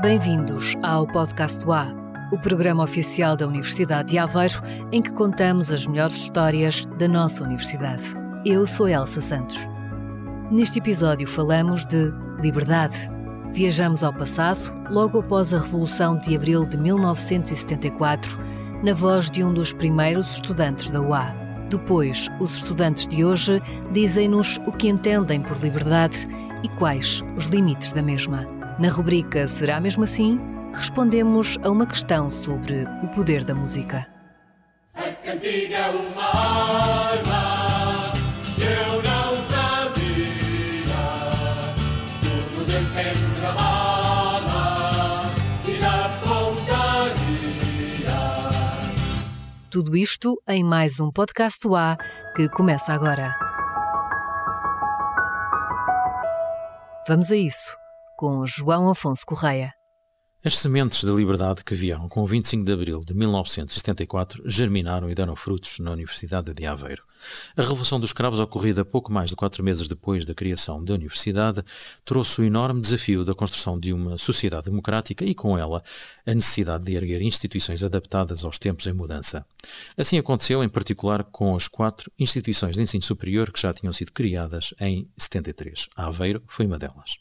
Bem-vindos ao Podcast A, o programa oficial da Universidade de Aveiro, em que contamos as melhores histórias da nossa universidade. Eu sou Elsa Santos. Neste episódio falamos de liberdade. Viajamos ao passado, logo após a Revolução de Abril de 1974, na voz de um dos primeiros estudantes da UA. Depois, os estudantes de hoje dizem-nos o que entendem por liberdade e quais os limites da mesma. Na rubrica Será mesmo assim? Respondemos a uma questão sobre o poder da música. A cantiga é uma arma, eu não sabia. Tudo depende da bala e da pontaria. Tudo isto em mais um podcast do A que começa agora. Vamos a isso com João Afonso Correia. As sementes da liberdade que vieram com o 25 de abril de 1974 germinaram e deram frutos na Universidade de Aveiro. A Revolução dos Cravos, ocorrida pouco mais de quatro meses depois da criação da Universidade, trouxe o enorme desafio da construção de uma sociedade democrática e, com ela, a necessidade de erguer instituições adaptadas aos tempos em mudança. Assim aconteceu, em particular, com as quatro instituições de ensino superior que já tinham sido criadas em 73. A Aveiro foi uma delas.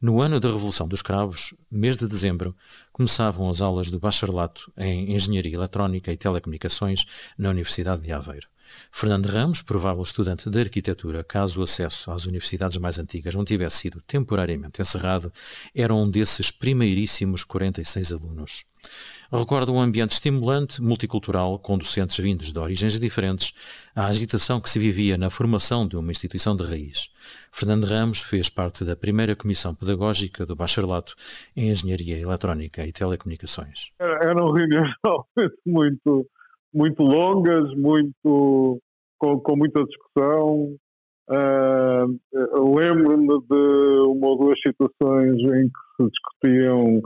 No ano da Revolução dos Cravos, mês de dezembro, começavam as aulas de bacharelato em Engenharia Eletrónica e Telecomunicações na Universidade de Aveiro. Fernando Ramos, provável estudante de arquitetura, caso o acesso às universidades mais antigas não tivesse sido temporariamente encerrado, era um desses primeiríssimos 46 alunos. Recorda um ambiente estimulante, multicultural, com docentes vindos de origens diferentes, a agitação que se vivia na formação de uma instituição de raiz. Fernando Ramos fez parte da primeira comissão pedagógica do bacharelato em Engenharia Eletrónica e Telecomunicações. Eram reuniões muito muito longas, muito com, com muita discussão. Uh, Lembro-me de uma ou duas situações em que se discutiam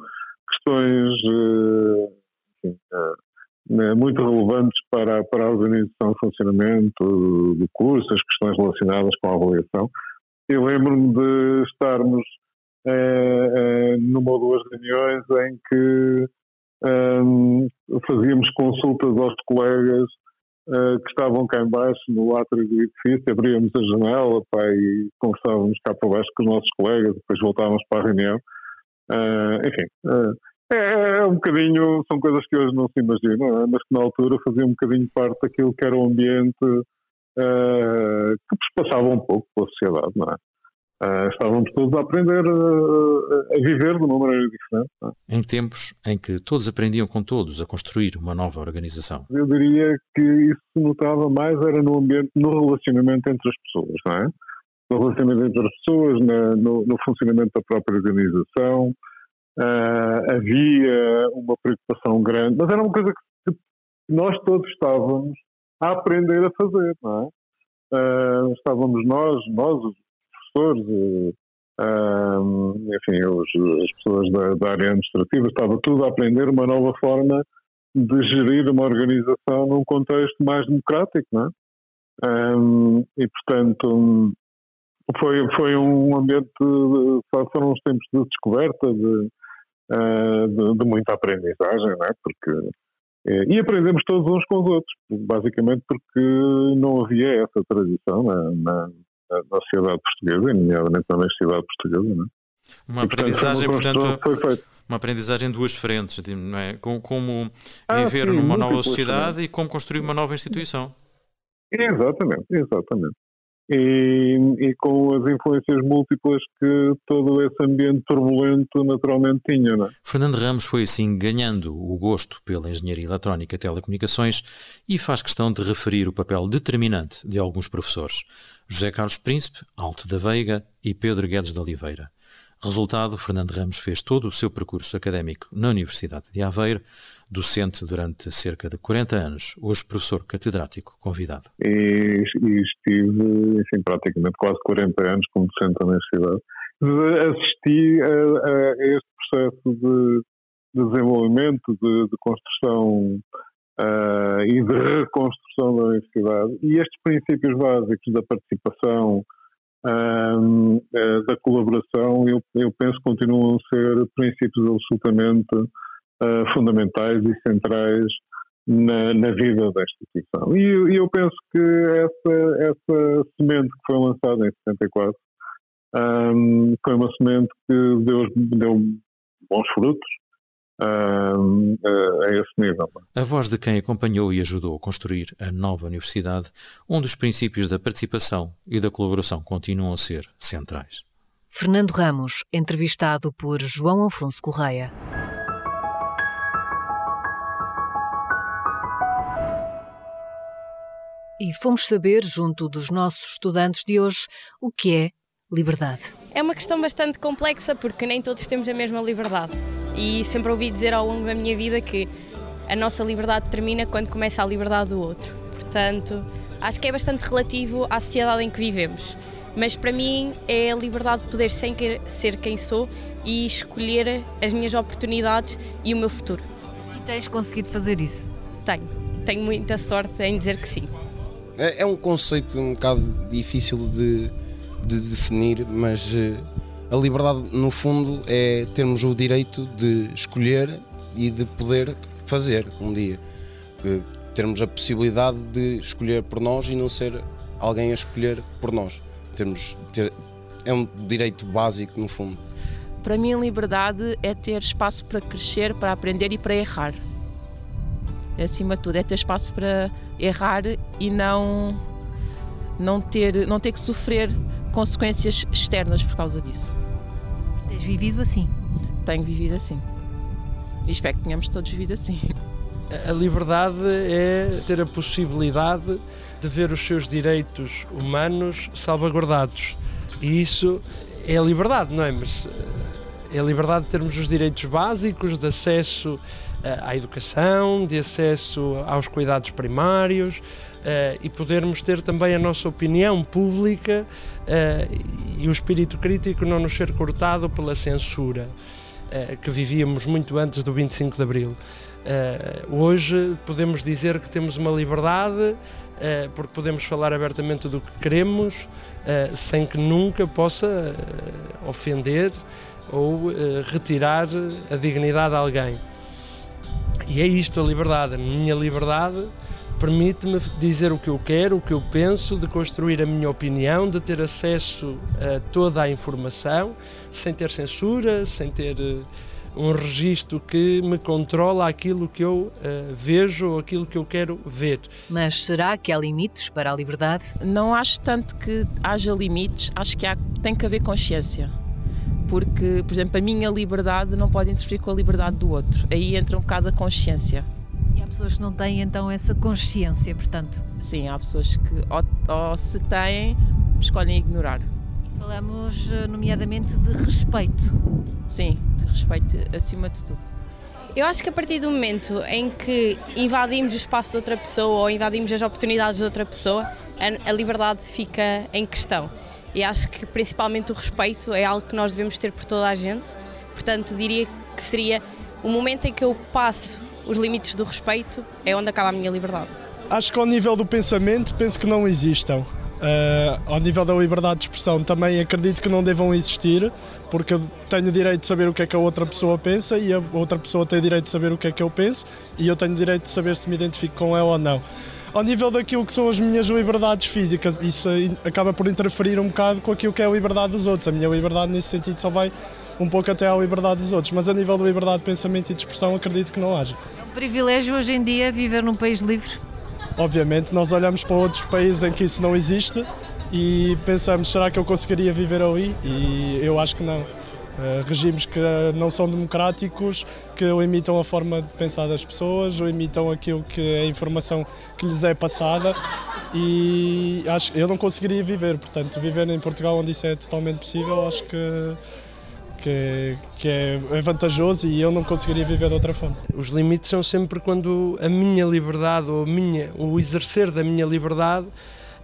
questões uh, muito relevantes para, para a organização funcionamento do curso, as questões relacionadas com a avaliação. E lembro-me de estarmos numa ou duas reuniões em que um, fazíamos consultas aos colegas uh, que estavam cá embaixo no átrio do edifício, abríamos a janela pá, e conversávamos cá para baixo com os nossos colegas, depois voltávamos para a reunião. Uh, enfim, uh, é, é, um bocadinho, são coisas que hoje não se imaginam, é? mas que na altura fazia um bocadinho parte daquilo que era o ambiente que passava um pouco pela sociedade, não é? Uh, estávamos todos a aprender uh, a viver de uma maneira diferente. É? Em tempos em que todos aprendiam com todos a construir uma nova organização. Eu diria que isso se notava mais era no ambiente, no relacionamento entre as pessoas, não é? No relacionamento entre as pessoas, na, no, no, funcionamento da própria organização. Uh, havia uma preocupação grande, mas era uma coisa que nós todos estávamos a aprender a fazer, não é? Uh, estávamos nós, nós, os professores, e, um, enfim, os, as pessoas da, da, área administrativa, estava tudo a aprender uma nova forma de gerir uma organização num contexto mais democrático, não é? Um, e, portanto, foi, foi um ambiente, foram uns tempos de descoberta, de, uh, de, de, muita aprendizagem, não é? Porque, e aprendemos todos uns com os outros, basicamente porque não havia essa tradição na, na, da sociedade portuguesa, nomeadamente na universidade portuguesa. Não é? Uma aprendizagem, portanto, uma aprendizagem em duas frentes, não é? Como ah, viver sim, numa nova sociedade e como construir uma nova instituição. Exatamente, exatamente. E, e, com as influências múltiplas que todo esse ambiente turbulento naturalmente tinha. Não é? Fernando Ramos foi assim ganhando o gosto pela engenharia eletrónica e telecomunicações e faz questão de referir o papel determinante de alguns professores. José Carlos Príncipe, Alto da Veiga e Pedro Guedes de Oliveira. Resultado, Fernando Ramos fez todo o seu percurso académico na Universidade de Aveiro, docente durante cerca de 40 anos, hoje professor catedrático convidado. E, e estive, enfim, praticamente quase 40 anos como docente da Universidade. Assisti a, a este processo de, de desenvolvimento, de, de construção uh, e de reconstrução da universidade. E estes princípios básicos da participação, um, uh, da colaboração, eu, eu, penso continuam a ser princípios absolutamente uh, fundamentais e centrais na, na, vida da instituição. E eu, eu penso que essa, essa semente que foi lançada em 74 um, foi uma semente que deu, deu bons frutos uh, a esse nível. A voz de quem acompanhou e ajudou a construir a nova universidade, onde os princípios da participação e da colaboração continuam a ser centrais. Fernando Ramos, entrevistado por João Afonso Correia. E fomos saber, junto dos nossos estudantes de hoje, o que é liberdade. É uma questão bastante complexa porque nem todos temos a mesma liberdade. E sempre ouvi dizer ao longo da minha vida que a nossa liberdade termina quando começa a liberdade do outro. Portanto, acho que é bastante relativo à sociedade em que vivemos. Mas para mim é a liberdade de poder ser quem sou e escolher as minhas oportunidades e o meu futuro. E tens conseguido fazer isso? Tenho. Tenho muita sorte em dizer que sim. É, é um conceito um bocado difícil de, de definir, mas eh, a liberdade, no fundo, é termos o direito de escolher e de poder fazer um dia. Termos a possibilidade de escolher por nós e não ser alguém a escolher por nós. Termos, ter, é um direito básico, no fundo. Para mim, a liberdade é ter espaço para crescer, para aprender e para errar. Acima de tudo, é ter espaço para errar e não, não, ter, não ter que sofrer consequências externas por causa disso. Tens vivido assim? Tenho vivido assim. E espero que tenhamos todos vivido assim. A liberdade é ter a possibilidade de ver os seus direitos humanos salvaguardados. E isso é a liberdade, não é? Mas eh, é a liberdade de termos os direitos básicos de acesso eh, à educação, de acesso aos cuidados primários, uh, e podermos ter também a nossa opinião pública uh, e o espírito crítico não nos ser cortado pela censura que vivíamos muito antes do 25 de Abril. hoje podemos dizer que temos uma liberdade porque podemos falar abertamente do que queremos sem que nunca possa ofender ou retirar a dignidade a alguém. E é isto a liberdade. A minha liberdade permite-me dizer o que eu quero, o que eu penso, de construir a minha opinião, de ter acesso a toda a informação, sem ter censura, sem ter uh, um registro que me controla aquilo que eu uh, vejo ou aquilo que eu quero ver. Mas será que há limites para a liberdade? Não acho tanto que haja limites, acho que há, tem que haver consciência porque, por exemplo, a minha liberdade não pode interferir com a liberdade do outro. Aí entra um bocado a consciência pessoas que não têm então essa consciência, portanto. Sim, há pessoas que ou, ou se têm, escolhem ignorar. E falamos eh, nomeadamente de respeito. Sim, de respeito acima de tudo. Eu acho que a partir do momento em que invadimos o espaço de outra pessoa ou invadimos as oportunidades de outra pessoa, a, a liberdade fica em questão. E acho que principalmente o respeito é algo que nós devemos ter por toda a gente. Portanto, diria que seria o momento em que eu passo os limites do respeito é onde acaba a minha liberdade. Acho que ao nível do pensamento, penso que não existam. Uh, ao nível da liberdade de expressão, também acredito que não devam existir, porque eu tenho o direito de saber o que é que a outra pessoa pensa e a outra pessoa tem o direito de saber o que é que eu penso e eu tenho o direito de saber se me identifico com ela ou não. Ao nível daquilo que são as minhas liberdades físicas, isso acaba por interferir um bocado com aquilo que é a liberdade dos outros. A minha liberdade, nesse sentido, só vai um pouco até à liberdade dos outros, mas a nível de liberdade de pensamento e de expressão acredito que não haja. É um privilégio hoje em dia viver num país livre? Obviamente, nós olhamos para outros países em que isso não existe e pensamos, será que eu conseguiria viver ali? E eu acho que não. Uh, regimes que não são democráticos, que limitam a forma de pensar das pessoas, limitam aquilo que é a informação que lhes é passada e acho eu não conseguiria viver, portanto, viver em Portugal onde isso é totalmente possível, acho que que, que é, vantajoso e eu não conseguiria viver de outra forma. Os limites são sempre quando a minha liberdade ou minha, o exercer da minha liberdade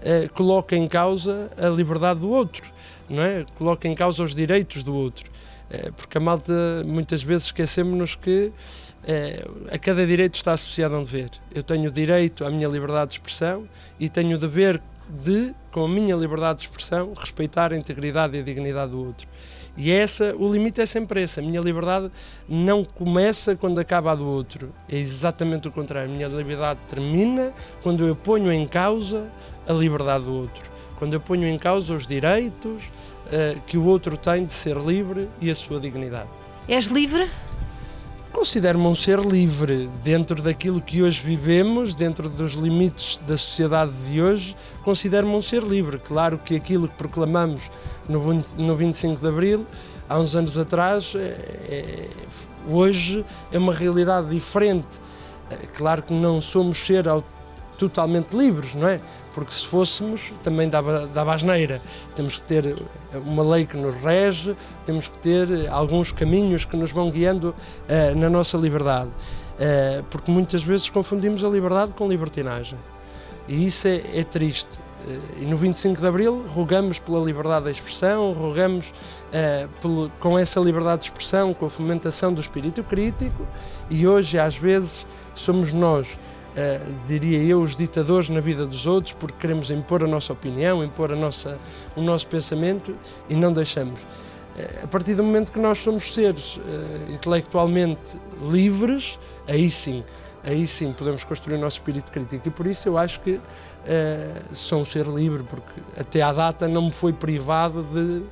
eh, coloca em causa a liberdade do outro, não é? Coloca em causa os direitos do outro. Eh, porque a malta muitas vezes esquecemos-nos que eh, a cada direito está associado a um dever. Eu tenho o direito à minha liberdade de expressão e tenho o dever de, com a minha liberdade de expressão, respeitar a integridade e a dignidade do outro. E essa, o limite é sempre esse. A minha liberdade não começa quando acaba a do outro. É exatamente o contrário. A minha liberdade termina quando eu ponho em causa a liberdade do outro. Quando eu ponho em causa os direitos uh, que o outro tem de ser livre e a sua dignidade. És livre? Considero-me um ser livre dentro daquilo que hoje vivemos, dentro dos limites da sociedade de hoje. Considero-me um ser livre. Claro que aquilo que proclamamos no, no 25 de Abril, há uns anos atrás, é, hoje é uma realidade diferente. É, claro que não somos ser totalmente livres, não é? Porque se fôssemos, também dava, dava asneira. Temos que ter uma lei que nos rege, temos que ter alguns caminhos que nos vão guiando uh, na nossa liberdade. Uh, porque muitas vezes confundimos a liberdade com libertinagem. E isso é, é triste. E no 25 de Abril rogamos pela liberdade de expressão, rogamos pelo, com essa liberdade de expressão, com a fomentação do espírito crítico, e hoje, às vezes, somos nós, diria eu, os ditadores na vida dos outros, porque queremos impor a nossa opinião, impor a nossa, o nosso pensamento e não deixamos. Uh, a partir do momento que nós somos seres intelectualmente livres, aí sim, aí sim podemos construir o nosso espírito crítico. E por isso eu acho que uh, sou um ser livre, porque até à data não me foi privado de,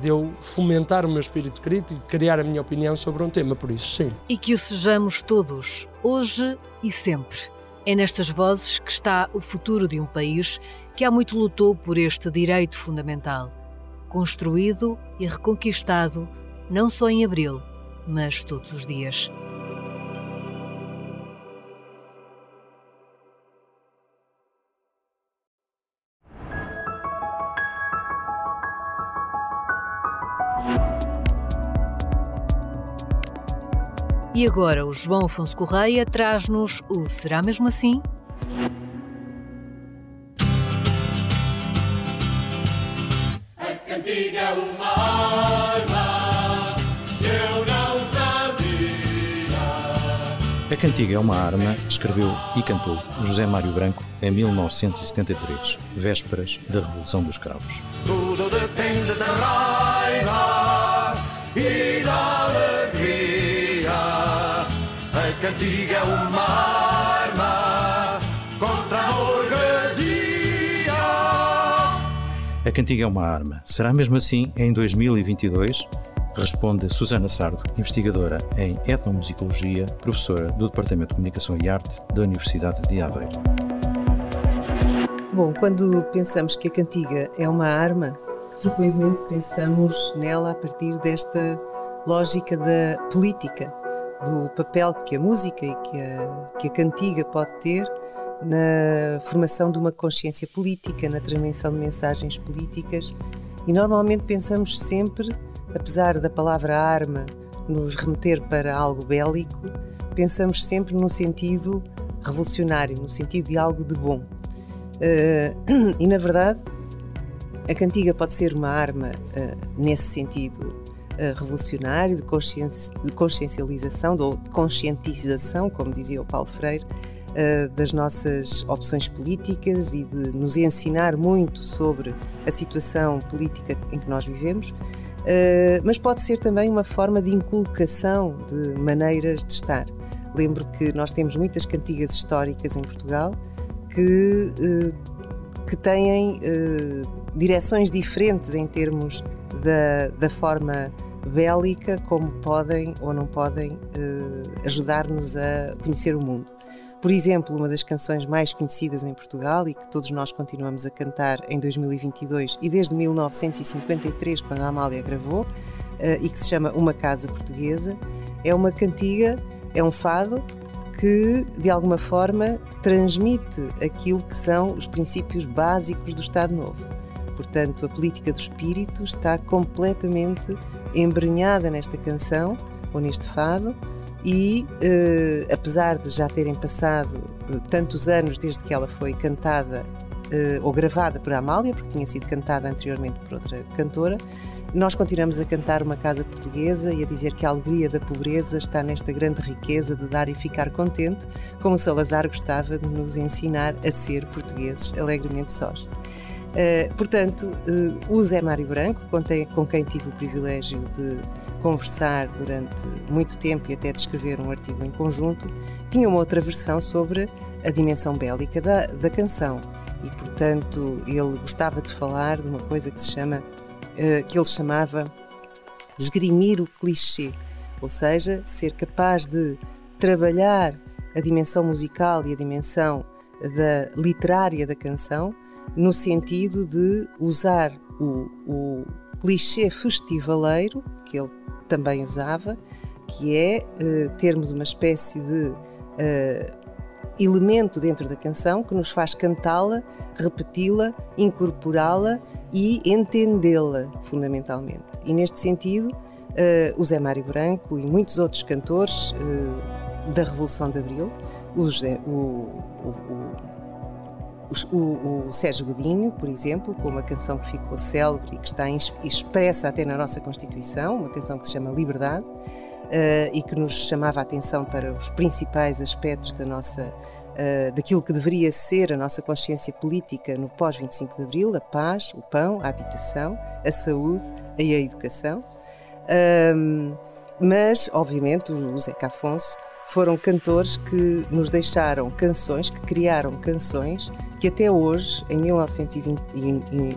de eu fomentar o meu espírito crítico criar a minha opinião sobre um tema, por isso sim. E que o sejamos todos, hoje e sempre. É nestas vozes que está o futuro de um país que há muito lutou por este direito fundamental, construído e reconquistado não só em abril, mas todos os dias. E agora o João Afonso Correia traz-nos o Será Mesmo Assim? A cantiga é uma arma, eu não sabia. A cantiga é uma arma, escreveu e cantou José Mário Branco em 1973, vésperas da Revolução dos Cravos. Tudo depende da cantiga é uma arma contra a burguesia. A cantiga é uma arma. Será mesmo assim em 2022? Responde Susana Sardo, investigadora em etnomusicologia, professora do Departamento de Comunicação e Arte da Universidade de Aveiro. Bom, quando pensamos que a cantiga é uma arma, frequentemente pensamos nela a partir desta lógica da política do papel que a música e que a, que a cantiga pode ter na formação de uma consciência política, na transmissão de mensagens políticas. E normalmente pensamos sempre, apesar da palavra arma nos remeter para algo bélico, pensamos sempre no sentido revolucionário, no sentido de algo de bom. Uh, e na verdade, a cantiga pode ser uma arma uh, nesse sentido revolucionário, de, consciência, de consciencialização, de conscientização, como dizia o Paulo Freire, uh, das nossas opções políticas e de nos ensinar muito sobre a situação política em que nós vivemos. Uh, mas pode ser também uma forma de inculcação de maneiras de estar. Lembro que nós temos muitas cantigas históricas em Portugal que, que têm direções diferentes em termos da, da forma bélica, como podem ou não podem uh, ajudar-nos a conhecer o mundo. Por exemplo, uma das canções mais conhecidas em Portugal e que todos nós continuamos a cantar em 2022 e desde 1953, quando a Amália gravou, uh, e que se chama Uma Casa Portuguesa, é uma cantiga, é um fado que, de alguma forma, transmite aquilo que são os princípios básicos do Estado Novo Portanto, a política do espírito está completamente embrenhada nesta canção ou neste fado e, eh, apesar de já terem passado eh, tantos anos desde que ela foi cantada ou gravada por Amália, porque tinha sido cantada anteriormente por outra cantora. Nós continuamos a cantar uma casa portuguesa e a dizer que a alegria da pobreza está nesta grande riqueza de dar e ficar contente, como Salazar gostava de nos ensinar a ser portugueses alegremente sós. Uh, portanto, uh, o Zé Mário Branco, com, com quem tive o privilégio de conversar durante muito tempo e até de escrever um artigo em conjunto, tinha uma outra versão sobre a dimensão bélica da, da canção. E, portanto, ele gostava de falar de uma coisa que se chama, uh, que ele chamava esgrimir o clichê, ou seja, ser capaz de trabalhar a dimensão musical e a dimensão da literária da canção no sentido de usar o, o clichê festivaleiro que ele também usava, que é uh, termos uma espécie de uh, elemento dentro da canção que nos faz cantá-la, repeti-la, incorporá-la e entendê-la, fundamentalmente. E neste sentido, uh, o Zé Mário Branco e muitos outros cantores da Revolução de Abril, o, José, o, o, o, o, Sérgio Godinho, por exemplo, com uma canção que ficou célebre e que está expressa até na nossa Constituição, uma canção que se chama Liberdade, uh, e que nos chamava a atenção para os principais aspectos da nossa, uh, daquilo que deveria ser a nossa consciência política no pós-25 de Abril, a paz, o pão, a habitação, a saúde e a educação. mas, obviamente, o Zeca Afonso foram cantores que nos deixaram canções, que criaram canções que até hoje, em, 1920,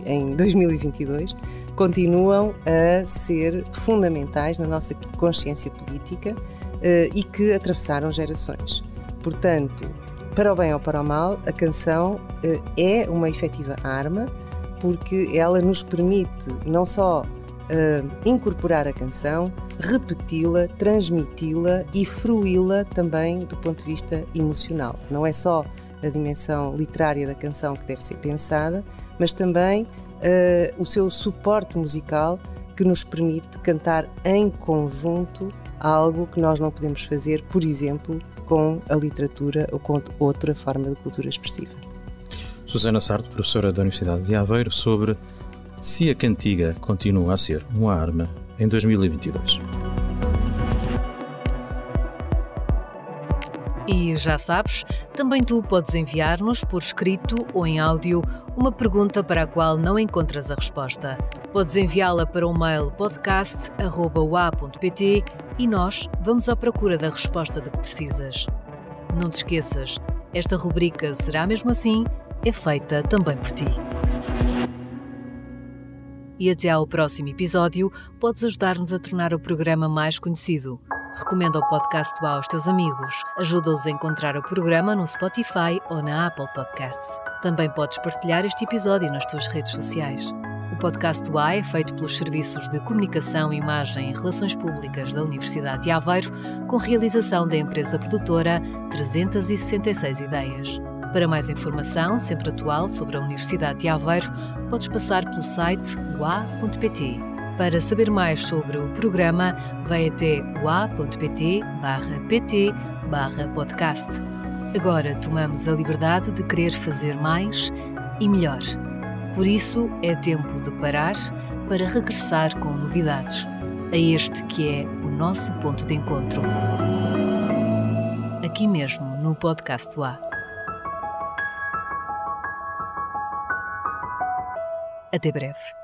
em 2022, continuam a ser fundamentais na nossa consciência política uh, e que atravessaram gerações. Portanto, para o bem ou para o mal, a canção uh, é uma efetiva arma porque ela nos permite não só uh, incorporar a canção, repeti-la, transmiti-la e fruí-la também do ponto de vista emocional. Não é só a dimensão literária da canção que deve ser pensada, mas também uh, o seu suporte musical que nos permite cantar em conjunto algo que nós não podemos fazer, por exemplo, com a literatura ou com outra forma de cultura expressiva. Susana Sarto, professora da Universidade de Aveiro, sobre se a cantiga continua a ser uma arma em 2022. E já sabes, também tu podes enviar-nos por escrito ou em áudio uma pergunta para a qual não encontras a resposta. Podes enviá-la para o mail podcast.ua.pt e nós vamos à procura da resposta de que precisas. Não te esqueças, esta rubrica será mesmo assim é feita também por ti. E até ao próximo episódio, podes ajudar-nos a tornar o programa mais conhecido. Recomenda o podcast do aos teus amigos. Ajuda-os a encontrar o programa no Spotify ou na Apple Podcasts. Também podes partilhar este episódio nas tuas redes sociais. O podcast do A é feito pelos Serviços de Comunicação, Imagem e Relações Públicas da Universidade de Aveiro, com realização da empresa produtora 366 Ideias. Para mais informação, sempre atual, sobre a Universidade de Aveiro, podes passar pelo site ua.pt. Para saber mais sobre o programa, vai até ua.pt pt podcast. Agora tomamos a liberdade de querer fazer mais e melhor. Por isso é tempo de parar para regressar com novidades. A este que é o nosso ponto de encontro. Aqui mesmo no Podcast UA. Até breve.